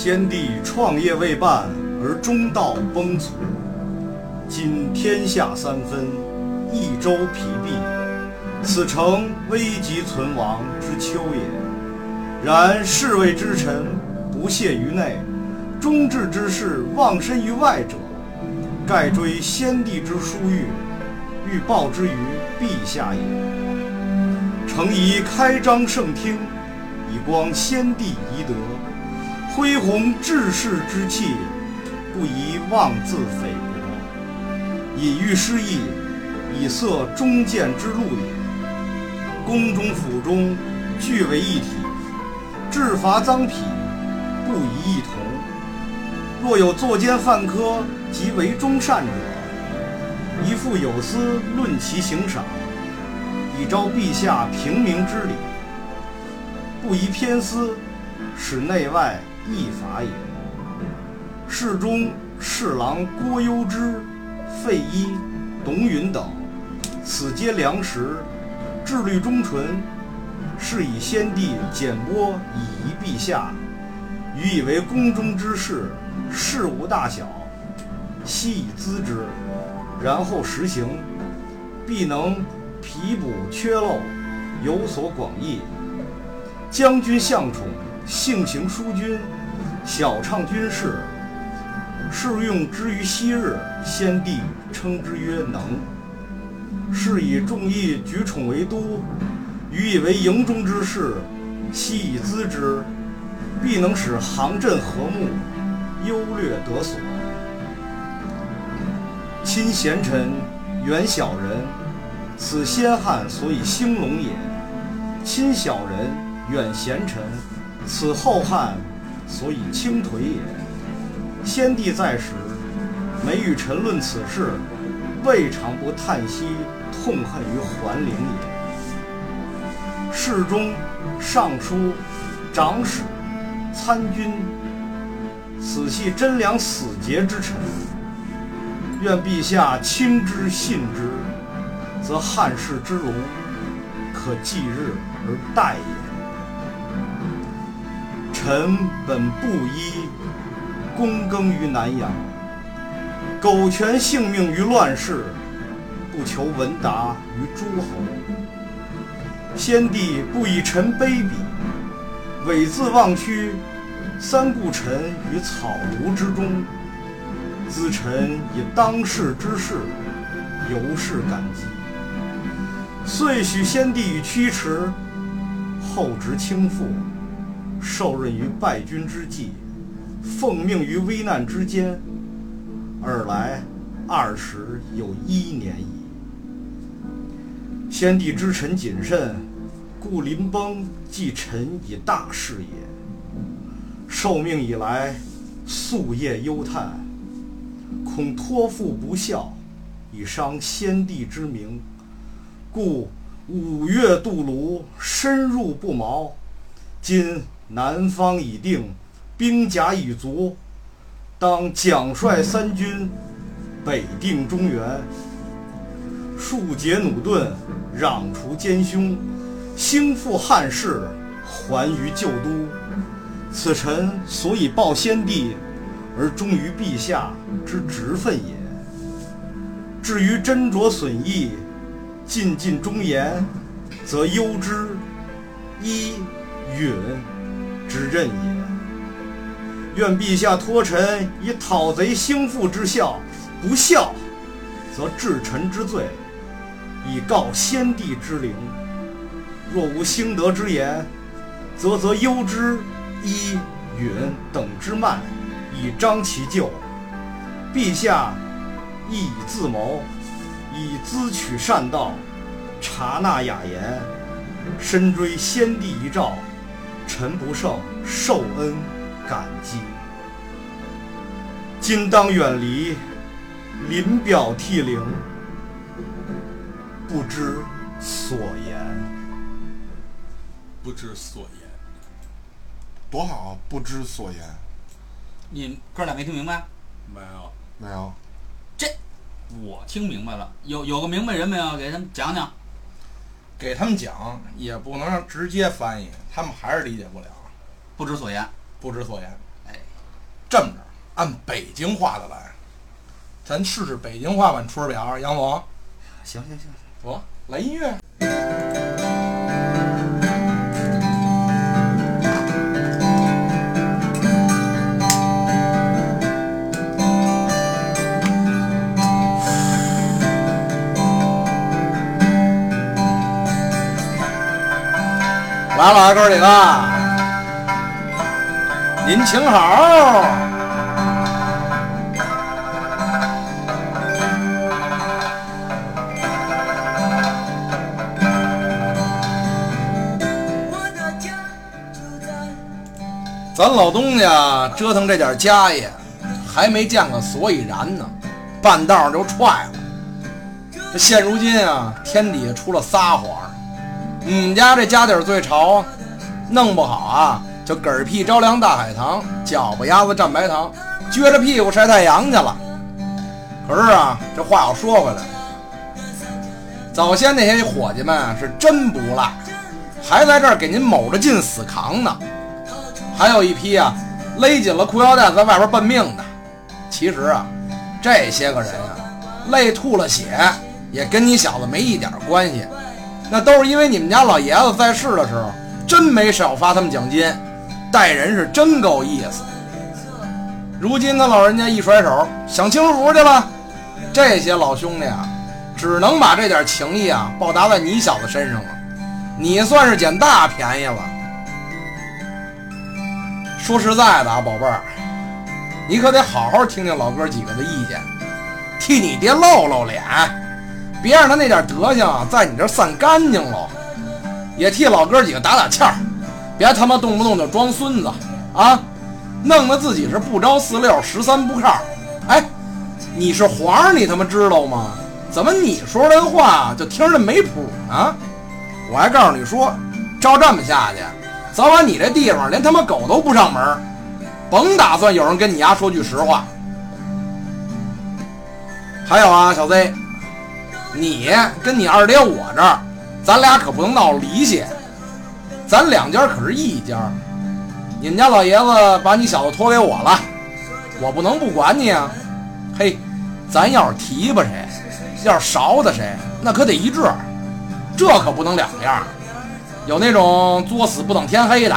先帝创业未半而中道崩殂，今天下三分，益州疲弊，此诚危急存亡之秋也。然侍卫之臣不懈于内，忠志之士忘身于外者，盖追先帝之殊遇，欲报之于陛下也。诚宜开张圣听，以光先帝遗德。恢弘志士之气，不宜妄自菲薄；隐喻失意，以塞忠谏之路也。宫中府中，俱为一体，治罚赃匹，不宜异同。若有作奸犯科及为忠善者，宜复有司论其刑赏，以昭陛下平明之理。不宜偏私，使内外。异法也。侍中、侍郎郭攸之、费祎、董允等，此皆良实，志虑忠纯，是以先帝简拨以遗陛下，予以为宫中之事，事无大小，悉以咨之，然后实行，必能皮补缺漏，有所广益。将军向宠，性行淑均。晓畅军事，是用之于昔日，先帝称之曰能。是以众议举宠为都，予以为营中之事，悉以咨之，必能使行阵和睦，优劣得所。亲贤臣，远小人，此先汉所以兴隆也；亲小人，远贤臣，此后汉。所以倾颓也。先帝在时，每与臣论此事，未尝不叹息痛恨于桓灵也。侍中、尚书、长史、参军，此系贞良死节之臣。愿陛下亲之信之，则汉室之隆，可继日而待也。臣本布衣，躬耕于南阳，苟全性命于乱世，不求闻达于诸侯。先帝不以臣卑鄙，猥自忘躯，三顾臣于草庐之中，咨臣以当世之事，由是感激。遂许先帝以驱驰，后值倾覆。受任于败军之际，奉命于危难之间，尔来二十有一年矣。先帝知臣谨慎，故临崩寄臣以大事也。受命以来，夙夜忧叹，恐托付不效，以伤先帝之明，故五月渡泸，深入不毛。今。南方已定，兵甲已足，当奖率三军，北定中原，庶解弩钝，攘除奸凶，兴复汉室，还于旧都。此臣所以报先帝，而忠于陛下之职分也。至于斟酌损益，尽尽忠言，则攸之、伊、允。之任也。愿陛下托臣以讨贼兴复之效，不效，则治臣之罪，以告先帝之灵。若无兴德之言，则则忧之、伊、允等之慢，以彰其咎。陛下亦以自谋，以咨取善道，察纳雅言，深追先帝遗诏。臣不胜受恩感激，今当远离，临表涕零，不知所言。不知所言，多好！不知所言。你哥俩没听明白？没有，没有。这我听明白了。有有个明白人没有？给他们讲讲。给他们讲也不能直接翻译，他们还是理解不了，不知所言，不知所言。哎，这么着，按北京话的来，咱试试北京话版《出师表》。杨总，行行行，我来音乐。来了，哥儿几个，您请好。咱老东家折腾这点家业，还没见个所以然呢，半道就踹了。这现如今啊，天底下出了撒谎你，们家这家底儿最潮，弄不好啊，就嗝屁着凉大海棠，脚巴丫子蘸白糖，撅着屁股晒太阳去了。可是啊，这话又说回来，早先那些伙计们是真不赖，还在这儿给您卯着劲死扛呢。还有一批啊，勒紧了裤腰带在外边奔命的。其实啊，这些个人啊，累吐了血，也跟你小子没一点关系。那都是因为你们家老爷子在世的时候，真没少发他们奖金，待人是真够意思。如今他老人家一甩手，享清福去了。这些老兄弟啊，只能把这点情谊啊报答在你小子身上了。你算是捡大便宜了。说实在的啊，宝贝儿，你可得好好听听老哥几个的意见，替你爹露露脸，别让他那点德行在你这散干净喽。也替老哥几个打打气儿，别他妈动不动就装孙子啊，弄得自己是不着四六、十三不靠。哎，你是皇上，你他妈知道吗？怎么你说这话就听着没谱呢？我还告诉你说，照这么下去。早晚你这地方连他妈狗都不上门，甭打算有人跟你丫说句实话。还有啊，小 Z，你跟你二爹我这儿，咱俩可不能闹离析，咱两家可是一家。你们家老爷子把你小子托给我了，我不能不管你啊。嘿，咱要是提拔谁，要是勺的谁，那可得一致，这可不能两样。有那种作死不等天黑的，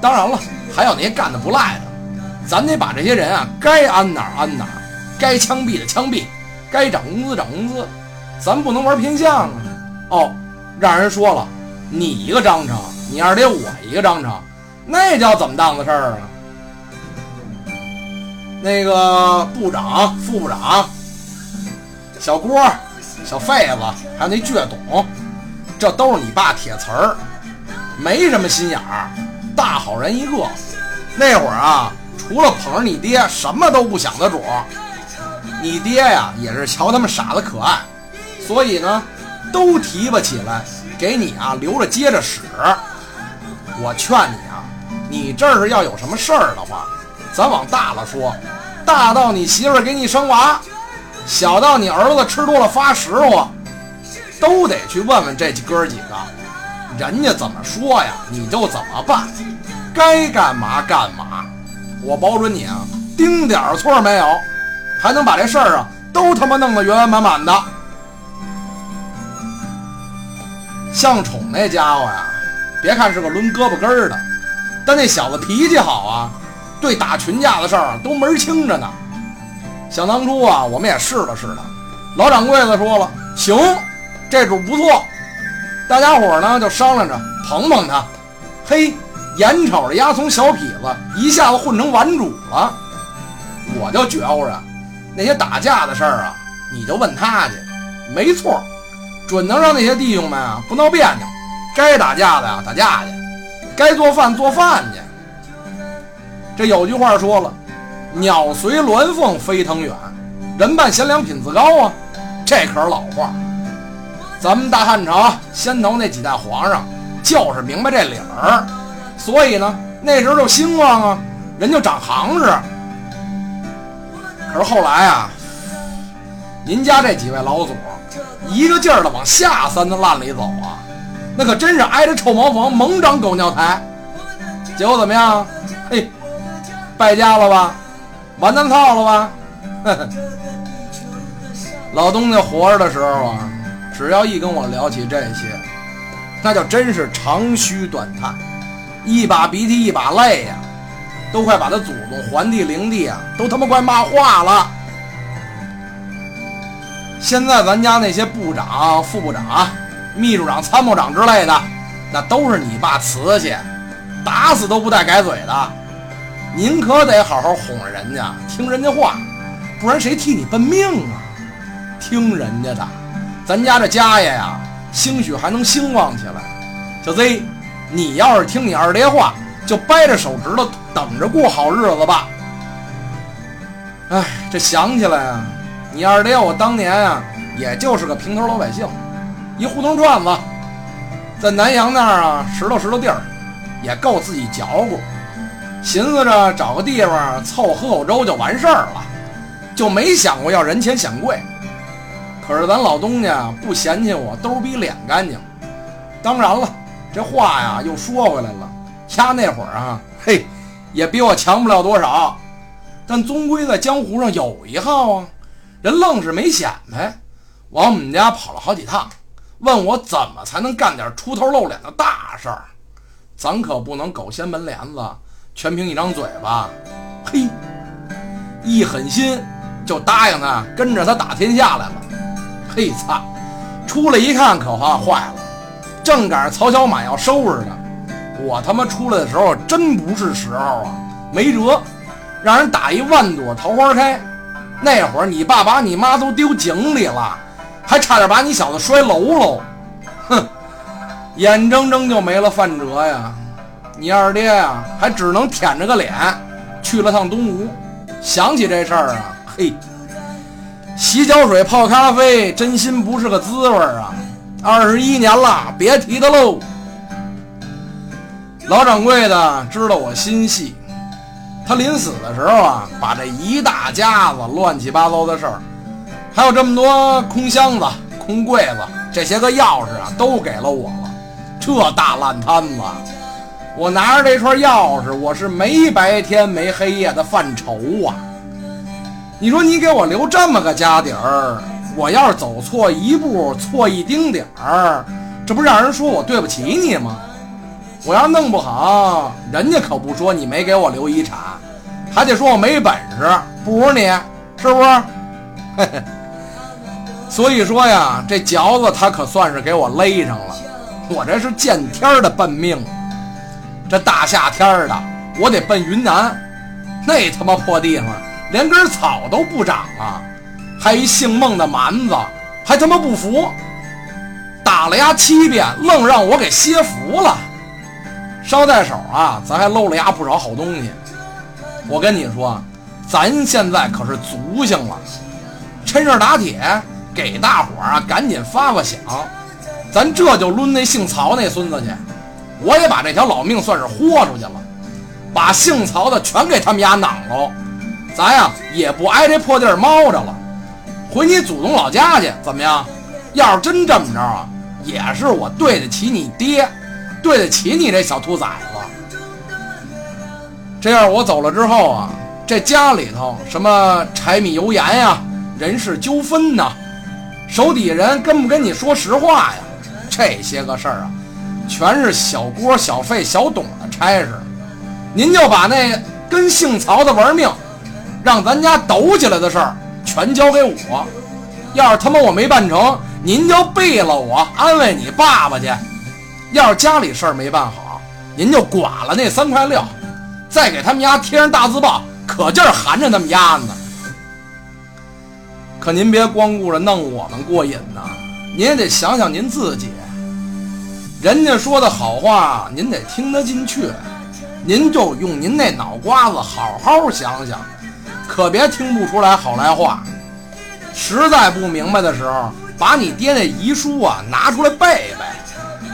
当然了，还有那些干的不赖的，咱得把这些人啊，该安哪儿安哪儿，该枪毙的枪毙，该涨工资涨工资，咱不能玩偏向啊。哦，让人说了，你一个章程，你二爹我一个章程，那叫怎么当的事儿啊？那个部长、副部长、小郭、小费子，还有那倔董。这都是你爸铁词儿，没什么心眼儿，大好人一个。那会儿啊，除了捧着你爹，什么都不想的主儿。你爹呀，也是瞧他们傻子可爱，所以呢，都提拔起来，给你啊留着接着使。我劝你啊，你这儿要有什么事儿的话，咱往大了说，大到你媳妇儿给你生娃，小到你儿子吃多了发实乎。都得去问问这哥几个，人家怎么说呀，你就怎么办，该干嘛干嘛。我保准你啊，丁点儿错没有，还能把这事儿啊都他妈弄得圆圆满满的。向宠那家伙呀，别看是个抡胳膊根儿的，但那小子脾气好啊，对打群架的事儿都门清着呢。想当初啊，我们也试了试他，老掌柜的说了，行。这主不错，大家伙呢就商量着捧捧他。嘿，眼瞅着丫从小痞子一下子混成顽主了，我就觉乎着那些打架的事儿啊，你就问他去，没错，准能让那些弟兄们啊不闹别扭。该打架的呀打架去，该做饭做饭去。这有句话说了，鸟随鸾凤飞腾远，人伴贤良品自高啊，这可是老话。咱们大汉朝先头那几代皇上就是明白这理儿，所以呢那时候就兴旺啊，人就长行势。可是后来啊，您家这几位老祖一个劲儿的往下三的烂里走啊，那可真是挨着臭茅房猛长狗尿苔。结果怎么样？嘿，败家了吧？完蛋操了吧？呵呵。老东家活着的时候啊，只要一跟我聊起这些，那就真是长吁短叹，一把鼻涕一把泪呀，都快把他祖宗还地灵地啊，都他妈快骂化了。现在咱家那些部长、副部长、秘书长、参谋长之类的，那都是你爸瓷器，打死都不带改嘴的。您可得好好哄着人家，听人家话，不然谁替你奔命啊？听人家的，咱家这家业呀，兴许还能兴旺起来。小 Z，你要是听你二爹话，就掰着手指头等着过好日子吧。哎，这想起来啊。你二爹我当年啊，也就是个平头老百姓，一胡同串子，在南阳那儿啊，拾掇拾掇地儿，也够自己嚼咕。寻思着找个地方凑喝口粥就完事儿了，就没想过要人前显贵。可是咱老东家不嫌弃我兜比脸干净。当然了，这话呀又说回来了，掐那会儿啊，嘿，也比我强不了多少，但终归在江湖上有一号啊。人愣是没显摆，往我们家跑了好几趟，问我怎么才能干点出头露脸的大事儿。咱可不能狗掀门帘子，全凭一张嘴巴。嘿，一狠心就答应他跟着他打天下来了。嘿操！出来一看可怕坏了，正赶上曹小满要收拾他。我他妈出来的时候真不是时候啊，没辙，让人打一万朵桃花开。那会儿你爸把你妈都丢井里了，还差点把你小子摔楼喽！哼，眼睁睁就没了范哲呀！你二爹呀，还只能舔着个脸去了趟东吴。想起这事儿啊，嘿，洗脚水泡咖啡，真心不是个滋味啊！二十一年了，别提他喽。老掌柜的知道我心细。他临死的时候啊，把这一大家子乱七八糟的事儿，还有这么多空箱子、空柜子，这些个钥匙啊，都给了我了。这大烂摊子，我拿着这串钥匙，我是没白天没黑夜的犯愁啊。你说你给我留这么个家底儿，我要是走错一步、错一丁点儿，这不让人说我对不起你吗？我要弄不好，人家可不说你没给我留遗产，还得说我没本事，不如你，是不是？嘿 嘿所以说呀，这嚼子他可算是给我勒上了，我这是见天的奔命。这大夏天的，我得奔云南，那他妈破地方连根草都不长啊，还一姓孟的蛮子，还他妈不服，打了丫七遍，愣让我给歇服了。捎带手啊，咱还搂了丫不少好东西。我跟你说，咱现在可是足性了，趁热打铁，给大伙儿啊赶紧发发响。咱这就抡那姓曹那孙子去，我也把这条老命算是豁出去了，把姓曹的全给他们家囊喽。咱呀也不挨这破地儿猫着了，回你祖宗老家去，怎么样？要是真这么着啊，也是我对得起你爹。对得起你这小兔崽子！这样我走了之后啊，这家里头什么柴米油盐呀、人事纠纷呐，手底下人跟不跟你说实话呀？这些个事儿啊，全是小郭、小费、小董的差事。您就把那跟姓曹的玩命，让咱家抖起来的事儿全交给我。要是他妈我没办成，您就毙了我，安慰你爸爸去。要是家里事儿没办好，您就剐了那三块料，再给他们家贴上大字报，可劲儿含着他们家呢。可您别光顾着弄我们过瘾呐，您也得想想您自己。人家说的好话，您得听得进去。您就用您那脑瓜子好好想想，可别听不出来好赖话。实在不明白的时候，把你爹那遗书啊拿出来背背。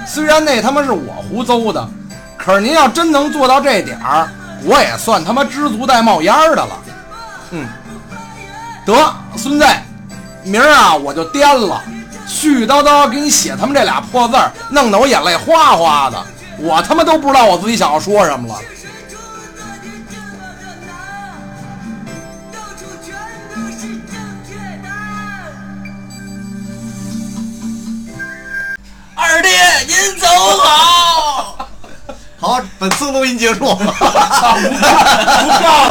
虽然那他妈是我胡诌的，可是您要真能做到这点儿，我也算他妈知足带冒烟的了。嗯，得孙子，明儿啊我就颠了，絮絮叨叨给你写他们这俩破字儿，弄得我眼泪哗哗的，我他妈都不知道我自己想要说什么了。好。本次录音结束。不告